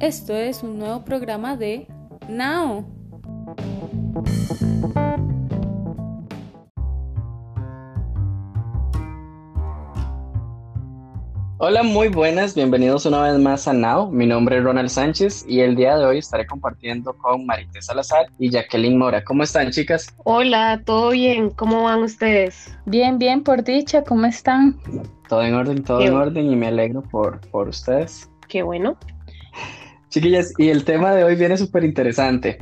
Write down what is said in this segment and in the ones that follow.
Esto es un nuevo programa de Now. Hola, muy buenas, bienvenidos una vez más a Now. Mi nombre es Ronald Sánchez y el día de hoy estaré compartiendo con Marité Salazar y Jacqueline Mora. ¿Cómo están, chicas? Hola, todo bien, ¿cómo van ustedes? Bien, bien, por dicha, ¿cómo están? Todo en orden, todo en orden y me alegro por, por ustedes. Qué bueno. Chiquillas, y el tema de hoy viene súper interesante.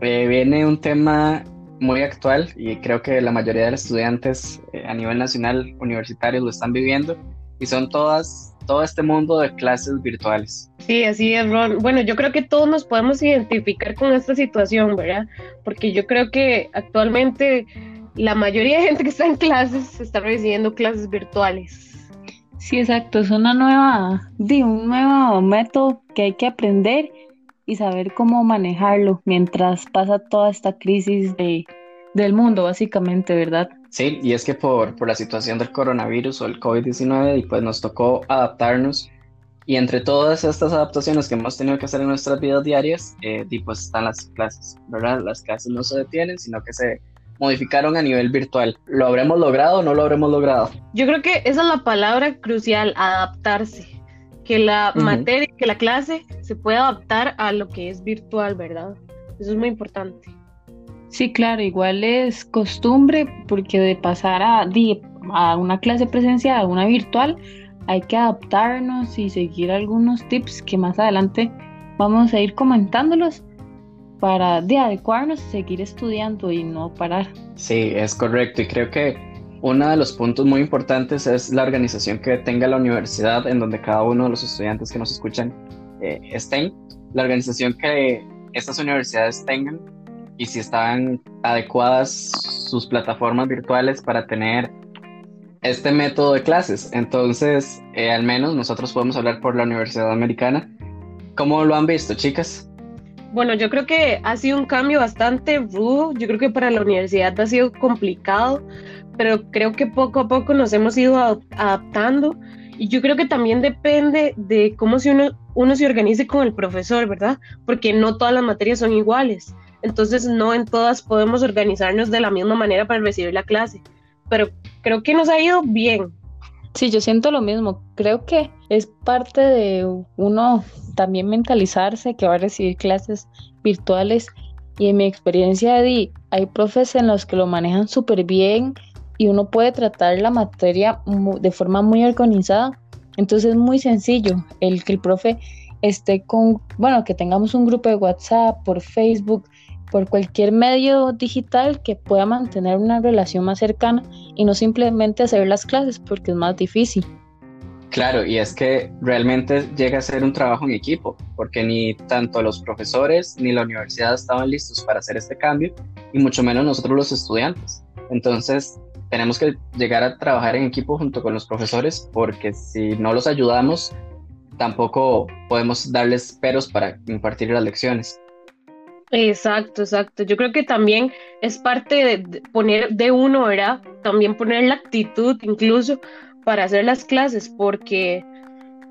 Eh, viene un tema muy actual y creo que la mayoría de los estudiantes eh, a nivel nacional universitario lo están viviendo y son todas, todo este mundo de clases virtuales. Sí, así es, Ron. Bueno, yo creo que todos nos podemos identificar con esta situación, ¿verdad? Porque yo creo que actualmente la mayoría de gente que está en clases está recibiendo clases virtuales. Sí, exacto, es una nueva, de un nuevo método que hay que aprender y saber cómo manejarlo mientras pasa toda esta crisis de, del mundo, básicamente, ¿verdad? Sí, y es que por, por la situación del coronavirus o el COVID-19, y pues nos tocó adaptarnos. Y entre todas estas adaptaciones que hemos tenido que hacer en nuestras vidas diarias, eh, pues están las clases, ¿verdad? Las clases no se detienen, sino que se modificaron a nivel virtual. ¿Lo habremos logrado o no lo habremos logrado? Yo creo que esa es la palabra crucial, adaptarse. Que la materia, que la clase se pueda adaptar a lo que es virtual, ¿verdad? Eso es muy importante. Sí, claro, igual es costumbre porque de pasar a, a una clase presencial a una virtual hay que adaptarnos y seguir algunos tips que más adelante vamos a ir comentándolos para de adecuarnos y seguir estudiando y no parar. Sí, es correcto y creo que uno de los puntos muy importantes es la organización que tenga la universidad en donde cada uno de los estudiantes que nos escuchan eh, estén, la organización que estas universidades tengan y si están adecuadas sus plataformas virtuales para tener este método de clases. Entonces, eh, al menos nosotros podemos hablar por la Universidad Americana. ¿Cómo lo han visto, chicas? Bueno, yo creo que ha sido un cambio bastante rudo. Yo creo que para la universidad ha sido complicado, pero creo que poco a poco nos hemos ido adaptando. Y yo creo que también depende de cómo si uno, uno se organice con el profesor, ¿verdad? Porque no todas las materias son iguales entonces no en todas podemos organizarnos de la misma manera para recibir la clase, pero creo que nos ha ido bien. Sí, yo siento lo mismo, creo que es parte de uno también mentalizarse que va a recibir clases virtuales y en mi experiencia de hay profes en los que lo manejan súper bien y uno puede tratar la materia de forma muy organizada. Entonces es muy sencillo el que el profe esté con, bueno, que tengamos un grupo de WhatsApp, por Facebook, por cualquier medio digital que pueda mantener una relación más cercana y no simplemente hacer las clases porque es más difícil. Claro, y es que realmente llega a ser un trabajo en equipo, porque ni tanto los profesores ni la universidad estaban listos para hacer este cambio, y mucho menos nosotros los estudiantes. Entonces, tenemos que llegar a trabajar en equipo junto con los profesores, porque si no los ayudamos, tampoco podemos darles peros para impartir las lecciones. Exacto, exacto. Yo creo que también es parte de poner de uno, ¿verdad? También poner la actitud incluso para hacer las clases, porque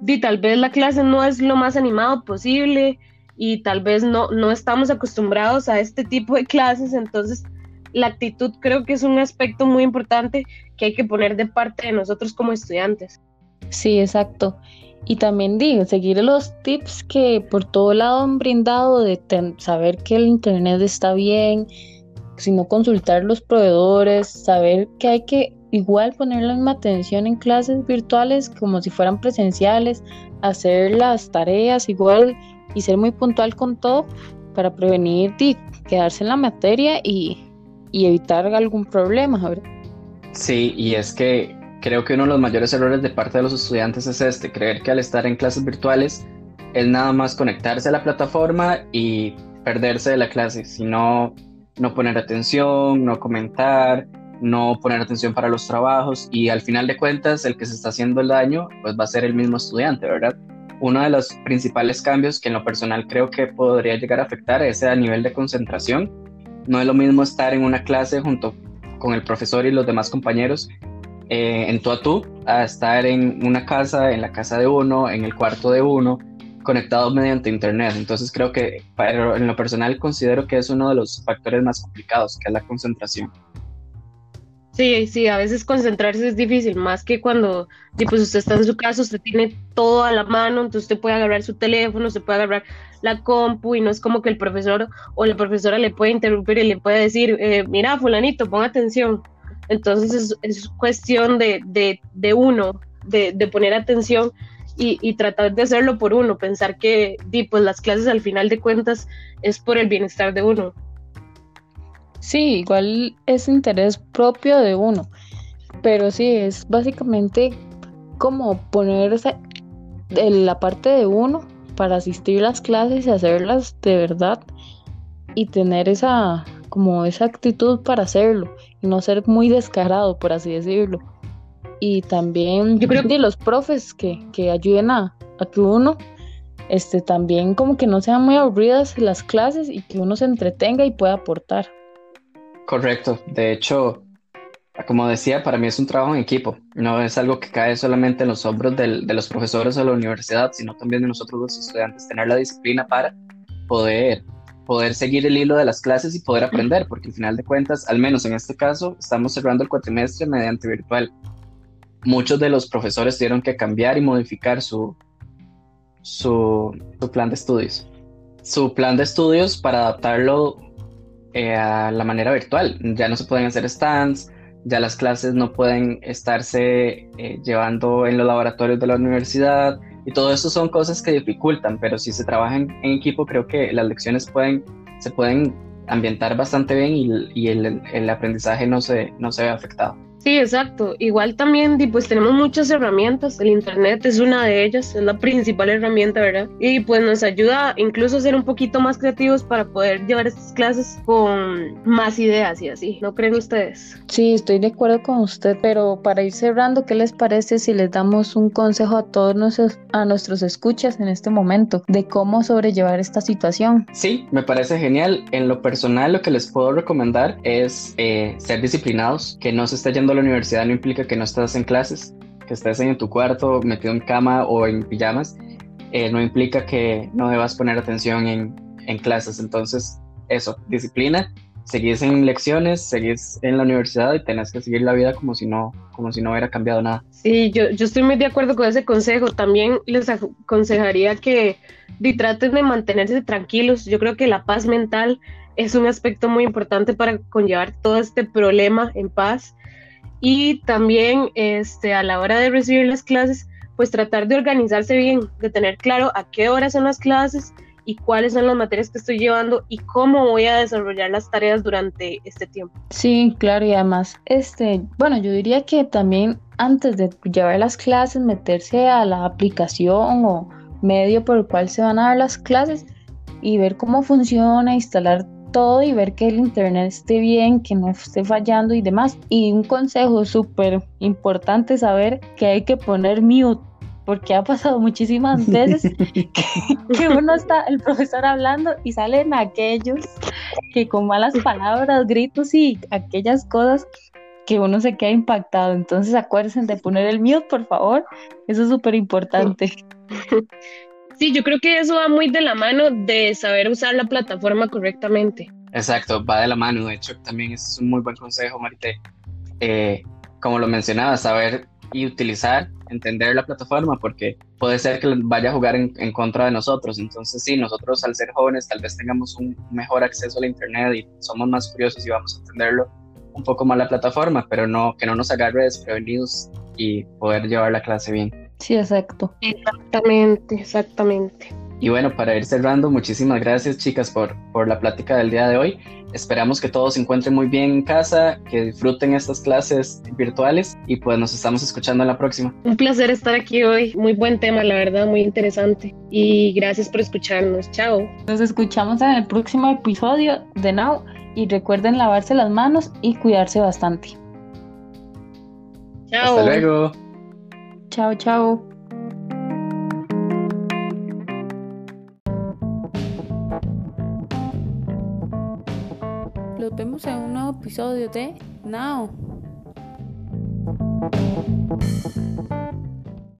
di, tal vez la clase no es lo más animado posible y tal vez no, no estamos acostumbrados a este tipo de clases, entonces la actitud creo que es un aspecto muy importante que hay que poner de parte de nosotros como estudiantes. Sí, exacto. Y también digo, seguir los tips que por todo lado han brindado de saber que el internet está bien, sino consultar los proveedores, saber que hay que igual poner la misma atención en clases virtuales como si fueran presenciales, hacer las tareas igual y ser muy puntual con todo para prevenir y quedarse en la materia y, y evitar algún problema. ¿verdad? Sí, y es que creo que uno de los mayores errores de parte de los estudiantes es este, creer que al estar en clases virtuales es nada más conectarse a la plataforma y perderse de la clase, sino no poner atención, no comentar, no poner atención para los trabajos y al final de cuentas el que se está haciendo el daño pues va a ser el mismo estudiante, ¿verdad? Uno de los principales cambios que en lo personal creo que podría llegar a afectar es a nivel de concentración. No es lo mismo estar en una clase junto con el profesor y los demás compañeros eh, en tú a tú a estar en una casa, en la casa de uno, en el cuarto de uno, conectados mediante Internet. Entonces creo que en lo personal considero que es uno de los factores más complicados, que es la concentración. Sí, sí, a veces concentrarse es difícil, más que cuando pues usted está en su casa, usted tiene todo a la mano, entonces usted puede agarrar su teléfono, se puede agarrar la compu y no es como que el profesor o la profesora le puede interrumpir y le puede decir, eh, mira, fulanito, pon atención. Entonces es, cuestión de, de, uno, de, de, poner atención y, y, tratar de hacerlo por uno, pensar que pues las clases al final de cuentas es por el bienestar de uno. Sí, igual es interés propio de uno, pero sí, es básicamente como ponerse en la parte de uno para asistir a las clases y hacerlas de verdad y tener esa como esa actitud para hacerlo no ser muy descarado, por así decirlo. Y también yo creo que los profes que, que ayuden a, a que uno este, también como que no sean muy aburridas las clases y que uno se entretenga y pueda aportar. Correcto. De hecho, como decía, para mí es un trabajo en equipo. No es algo que cae solamente en los hombros de los profesores de la universidad, sino también de nosotros los estudiantes, tener la disciplina para poder, poder seguir el hilo de las clases y poder aprender, porque al final de cuentas, al menos en este caso, estamos cerrando el cuatrimestre mediante virtual. Muchos de los profesores tuvieron que cambiar y modificar su, su, plan de estudios. Su plan de estudios para adaptarlo eh, a la manera virtual. Ya no se pueden hacer stands, ya las clases no pueden estarse eh, llevando en los laboratorios de la universidad y todo eso son cosas que dificultan, pero si se trabaja en, equipo creo que las lecciones pueden, se pueden ambientar bastante bien y, el, el, aprendizaje no se, no se ve afectado. Sí, exacto. Igual también, pues tenemos muchas herramientas. El Internet es una de ellas, es la principal herramienta, ¿verdad? Y pues nos ayuda incluso a ser un poquito más creativos para poder llevar estas clases con más ideas y así. ¿No creen ustedes? Sí, estoy de acuerdo con usted, pero para ir cerrando, ¿qué les parece si les damos un consejo a todos nuestros, a nuestros escuchas en este momento de cómo sobrellevar esta situación? Sí, me parece genial. En lo personal, lo que les puedo recomendar es eh, ser disciplinados, que no se esté yendo la universidad no implica que no estás en clases, que estés en tu cuarto metido en cama o en pijamas, eh, no implica que no debas poner atención en, en, clases. Entonces, eso, disciplina, seguís en lecciones, seguís en la universidad y tenés que seguir la vida como si no, como si no hubiera cambiado nada. Sí, yo, yo estoy muy de acuerdo con ese consejo. También les aconsejaría que traten de mantenerse tranquilos. Yo creo que la paz mental es un aspecto muy importante para conllevar todo este problema en paz y también este, a la hora de recibir las clases, pues tratar de organizarse bien, de tener claro a qué horas son las clases y cuáles son las materias que estoy llevando y cómo voy a desarrollar las tareas durante este tiempo. Sí, claro, y además, este, bueno, yo diría que también antes de llevar las clases, meterse a la aplicación o medio por el cual se van a dar las clases y ver cómo funciona, instalar todo y ver que el internet esté bien, que no esté fallando y demás. Y un consejo súper importante saber que hay que poner mute porque ha pasado muchísimas veces que, uno está, el profesor hablando y salen aquellos que con malas palabras, gritos y aquellas cosas que uno se queda impactado. Entonces acuérdense de poner el mute, por favor. Eso es súper importante. Sí, yo creo que eso va muy de la mano de saber usar la plataforma correctamente. Exacto, va de la mano. De hecho, también es un muy buen consejo, Marite. Eh, como lo mencionaba, saber y utilizar, entender la plataforma, porque puede ser que vaya a jugar en, en, contra de nosotros. Entonces, sí, nosotros al ser jóvenes tal vez tengamos un mejor acceso a la Internet y somos más curiosos y vamos a entenderlo un poco más la plataforma, pero no que no nos agarre desprevenidos y poder llevar la clase bien. Sí, exacto. Exactamente, exactamente. Y bueno, para ir cerrando, muchísimas gracias chicas por, por la plática del día de hoy. Esperamos que todos se encuentren muy bien en casa, que disfruten estas clases virtuales y pues nos estamos escuchando en la próxima. Un placer estar aquí hoy. Muy buen tema, la verdad, muy interesante. Y gracias por escucharnos. Chao. Nos escuchamos en el próximo episodio de Now y recuerden lavarse las manos y cuidarse bastante. Chao. Hasta luego. Chao, chao. Los vemos en un nuevo episodio de Now.